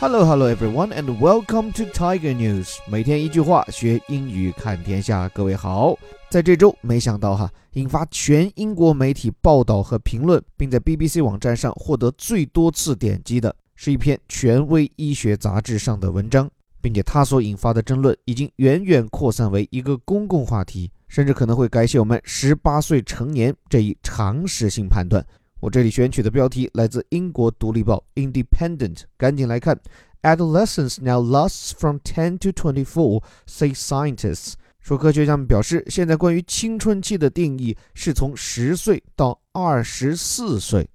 Hello, hello, everyone, and welcome to Tiger News。每天一句话，学英语看天下。各位好，在这周，没想到哈，引发全英国媒体报道和评论，并在 BBC 网站上获得最多次点击的，是一篇权威医学杂志上的文章，并且它所引发的争论已经远远扩散为一个公共话题，甚至可能会改写我们十八岁成年这一常识性判断。我这里选取的标题来自英国独立报 Independent，赶紧来看。Adolescence now lasts from 10 to 24, say scientists。说科学家们表示，现在关于青春期的定义是从十岁到二十四岁。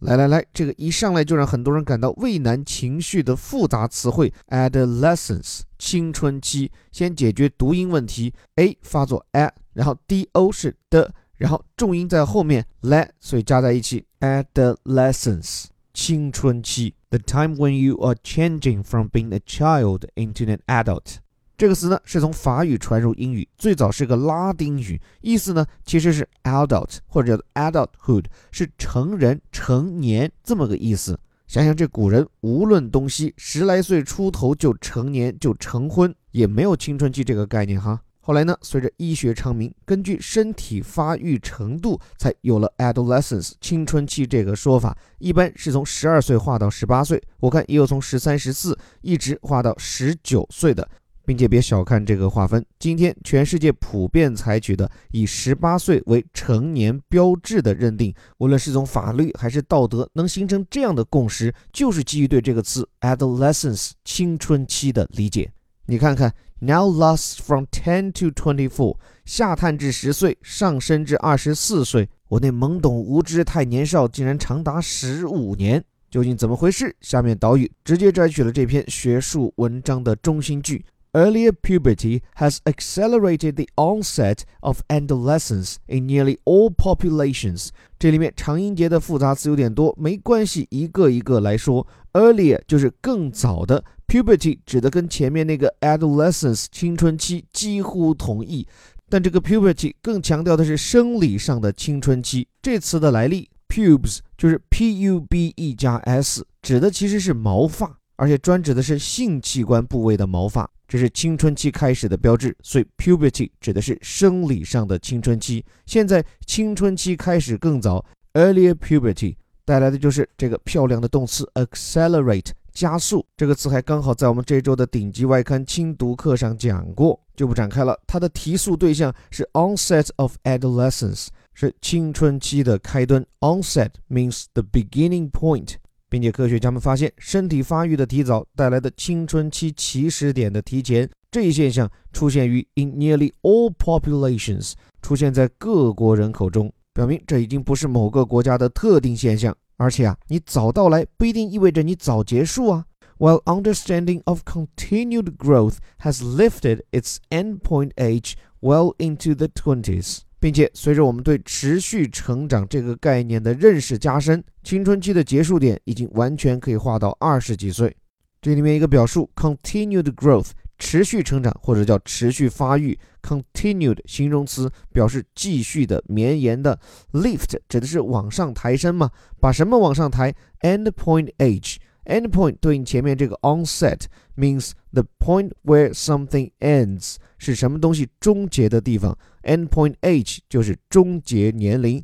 来来来，这个一上来就让很多人感到畏难情绪的复杂词汇 adolescence 青春期。先解决读音问题，a 发作 a，然后 d o 是的。然后重音在后面，le，所以加在一起，adolescence，青春期，the time when you are changing from being a child into an adult。这个词呢是从法语传入英语，最早是个拉丁语，意思呢其实是 adult 或者叫 adulthood，是成人、成年这么个意思。想想这古人无论东西，十来岁出头就成年就成婚，也没有青春期这个概念哈。后来呢，随着医学昌明，根据身体发育程度，才有了 adolescence 青春期这个说法。一般是从十二岁划到十八岁，我看也有从十三、十四一直划到十九岁的，并且别小看这个划分。今天全世界普遍采取的以十八岁为成年标志的认定，无论是从法律还是道德，能形成这样的共识，就是基于对这个词 adolescence 青春期的理解。你看看，now lost from ten to twenty-four，下探至十岁，上升至二十四岁。我那懵懂无知、太年少，竟然长达十五年，究竟怎么回事？下面导语直接摘取了这篇学术文章的中心句：Earlier puberty has accelerated the onset of adolescence in nearly all populations。这里面长音节的复杂词有点多，没关系，一个一个来说。Earlier 就是更早的。Puberty 指的跟前面那个 adolescence 青春期几乎同义，但这个 puberty 更强调的是生理上的青春期。这词的来历，pubes 就是 p u b e 加 s，指的其实是毛发，而且专指的是性器官部位的毛发，这是青春期开始的标志。所以 puberty 指的是生理上的青春期。现在青春期开始更早，earlier puberty 带来的就是这个漂亮的动词 accelerate。加速这个词还刚好在我们这周的顶级外刊精读课上讲过，就不展开了。它的提速对象是 onset of adolescence，是青春期的开端。Onset means the beginning point，并且科学家们发现，身体发育的提早带来的青春期起始点的提前，这一现象出现于 in nearly all populations，出现在各国人口中，表明这已经不是某个国家的特定现象。而且啊，你早到来不一定意味着你早结束啊。While understanding of continued growth has lifted its endpoint age well into the twenties，并且随着我们对持续成长这个概念的认识加深，青春期的结束点已经完全可以划到二十几岁。这里面一个表述，continued growth。持续成长或者叫持续发育，continued 形容词表示继续的、绵延的。lift 指的是往上抬升嘛？把什么往上抬？endpoint age？endpoint 对应前面这个 onset，means the point where something ends，是什么东西终结的地方？endpoint age 就是终结年龄。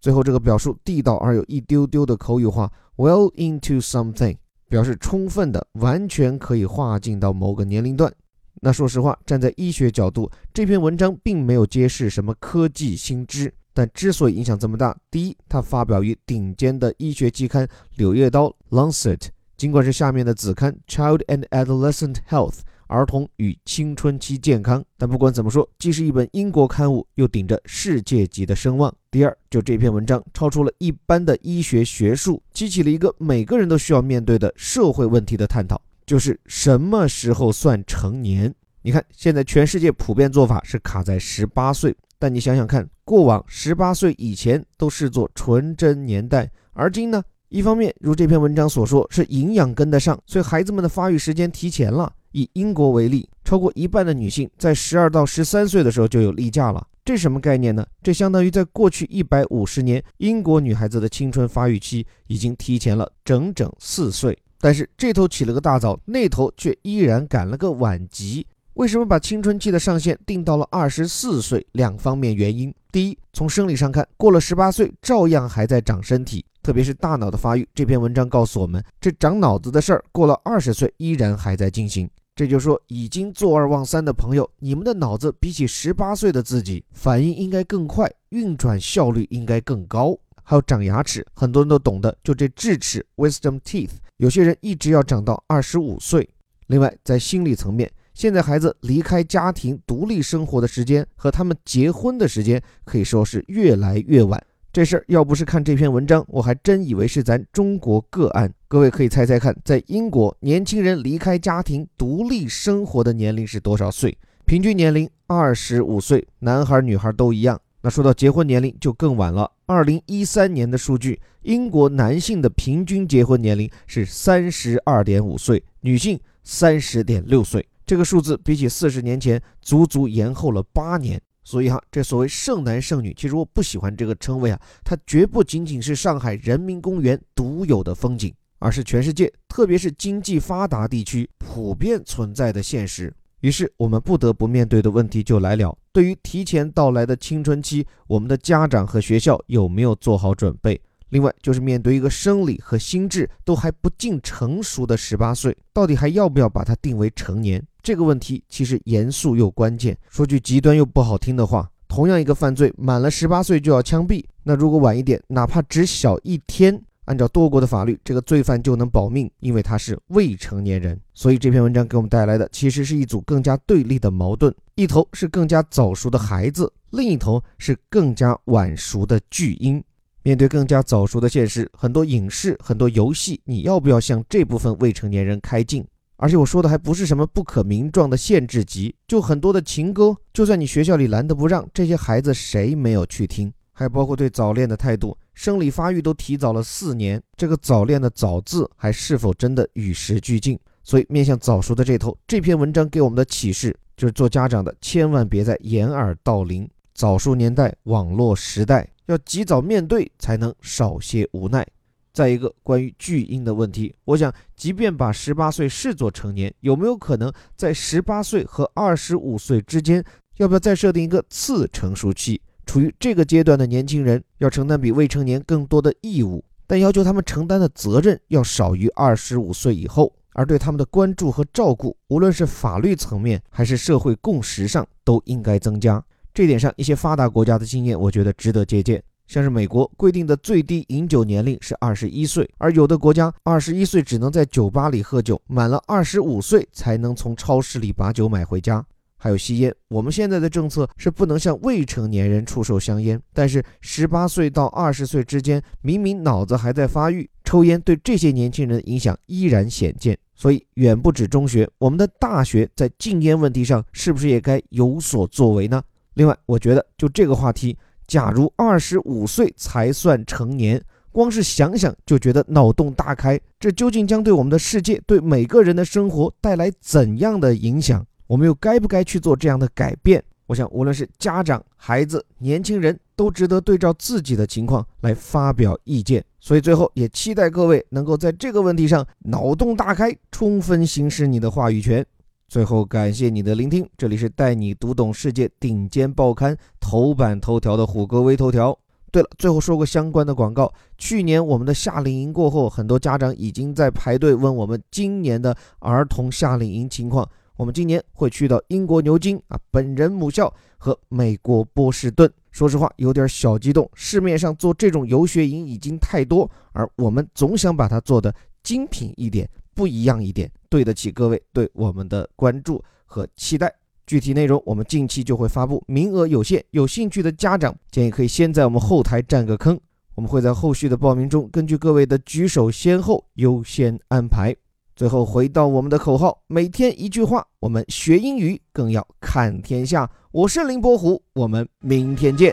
最后这个表述地道而有一丢丢的口语化，well into something。表示充分的，完全可以划进到某个年龄段。那说实话，站在医学角度，这篇文章并没有揭示什么科技新知。但之所以影响这么大，第一，它发表于顶尖的医学期刊《柳叶刀》（Lancet），尽管是下面的子刊《Child and Adolescent Health》。儿童与青春期健康，但不管怎么说，既是一本英国刊物，又顶着世界级的声望。第二，就这篇文章超出了一般的医学学术，激起了一个每个人都需要面对的社会问题的探讨，就是什么时候算成年？你看，现在全世界普遍做法是卡在十八岁，但你想想看，过往十八岁以前都视作纯真年代，而今呢？一方面，如这篇文章所说，是营养跟得上，所以孩子们的发育时间提前了。以英国为例，超过一半的女性在十二到十三岁的时候就有例假了。这什么概念呢？这相当于在过去一百五十年，英国女孩子的青春发育期已经提前了整整四岁。但是这头起了个大早，那头却依然赶了个晚集。为什么把青春期的上限定到了二十四岁？两方面原因：第一，从生理上看，过了十八岁照样还在长身体，特别是大脑的发育。这篇文章告诉我们，这长脑子的事儿过了二十岁依然还在进行。这就说，已经坐二望三的朋友，你们的脑子比起十八岁的自己，反应应该更快，运转效率应该更高。还有长牙齿，很多人都懂的，就这智齿 （wisdom teeth），有些人一直要长到二十五岁。另外，在心理层面，现在孩子离开家庭独立生活的时间和他们结婚的时间可以说是越来越晚。这事儿要不是看这篇文章，我还真以为是咱中国个案。各位可以猜猜看，在英国，年轻人离开家庭独立生活的年龄是多少岁？平均年龄二十五岁，男孩女孩都一样。那说到结婚年龄就更晚了。二零一三年的数据，英国男性的平均结婚年龄是三十二点五岁，女性三十点六岁。这个数字比起四十年前足足延后了八年，所以哈，这所谓剩男剩女，其实我不喜欢这个称谓啊，它绝不仅仅是上海人民公园独有的风景，而是全世界，特别是经济发达地区普遍存在的现实。于是我们不得不面对的问题就来了：对于提前到来的青春期，我们的家长和学校有没有做好准备？另外就是面对一个生理和心智都还不尽成熟的十八岁，到底还要不要把它定为成年？这个问题其实严肃又关键。说句极端又不好听的话，同样一个犯罪，满了十八岁就要枪毙，那如果晚一点，哪怕只小一天，按照多国的法律，这个罪犯就能保命，因为他是未成年人。所以这篇文章给我们带来的其实是一组更加对立的矛盾：一头是更加早熟的孩子，另一头是更加晚熟的巨婴。面对更加早熟的现实，很多影视、很多游戏，你要不要向这部分未成年人开禁？而且我说的还不是什么不可名状的限制级，就很多的情歌，就算你学校里拦得不让，这些孩子谁没有去听？还包括对早恋的态度，生理发育都提早了四年，这个早恋的“早”字还是否真的与时俱进？所以面向早熟的这头，这篇文章给我们的启示就是：做家长的千万别再掩耳盗铃。早熟年代，网络时代。要及早面对，才能少些无奈。再一个关于巨婴的问题，我想，即便把十八岁视作成年，有没有可能在十八岁和二十五岁之间，要不要再设定一个次成熟期？处于这个阶段的年轻人要承担比未成年更多的义务，但要求他们承担的责任要少于二十五岁以后，而对他们的关注和照顾，无论是法律层面还是社会共识上，都应该增加。这点上，一些发达国家的经验，我觉得值得借鉴。像是美国规定的最低饮酒年龄是二十一岁，而有的国家二十一岁只能在酒吧里喝酒，满了二十五岁才能从超市里把酒买回家。还有吸烟，我们现在的政策是不能向未成年人出售香烟，但是十八岁到二十岁之间，明明脑子还在发育，抽烟对这些年轻人的影响依然显见。所以远不止中学，我们的大学在禁烟问题上是不是也该有所作为呢？另外，我觉得就这个话题，假如二十五岁才算成年，光是想想就觉得脑洞大开。这究竟将对我们的世界、对每个人的生活带来怎样的影响？我们又该不该去做这样的改变？我想，无论是家长、孩子、年轻人，都值得对照自己的情况来发表意见。所以，最后也期待各位能够在这个问题上脑洞大开，充分行使你的话语权。最后，感谢你的聆听。这里是带你读懂世界顶尖报刊头版头条的虎哥微头条。对了，最后说个相关的广告。去年我们的夏令营过后，很多家长已经在排队问我们今年的儿童夏令营情况。我们今年会去到英国牛津啊，本人母校和美国波士顿。说实话，有点小激动。市面上做这种游学营已经太多，而我们总想把它做的精品一点。不一样一点，对得起各位对我们的关注和期待。具体内容我们近期就会发布，名额有限，有兴趣的家长建议可以先在我们后台占个坑，我们会在后续的报名中根据各位的举手先后优先安排。最后回到我们的口号，每天一句话，我们学英语更要看天下。我是林伯虎，我们明天见。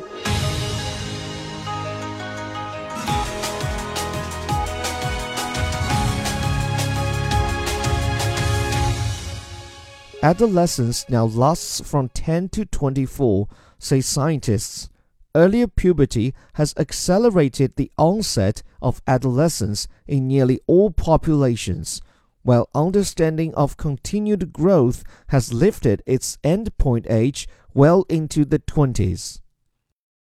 Adolescence now lasts from 10 to 24, say scientists. earlier puberty has accelerated the onset of adolescence in nearly all populations, while understanding of continued growth has lifted its endpoint age well into the 20s.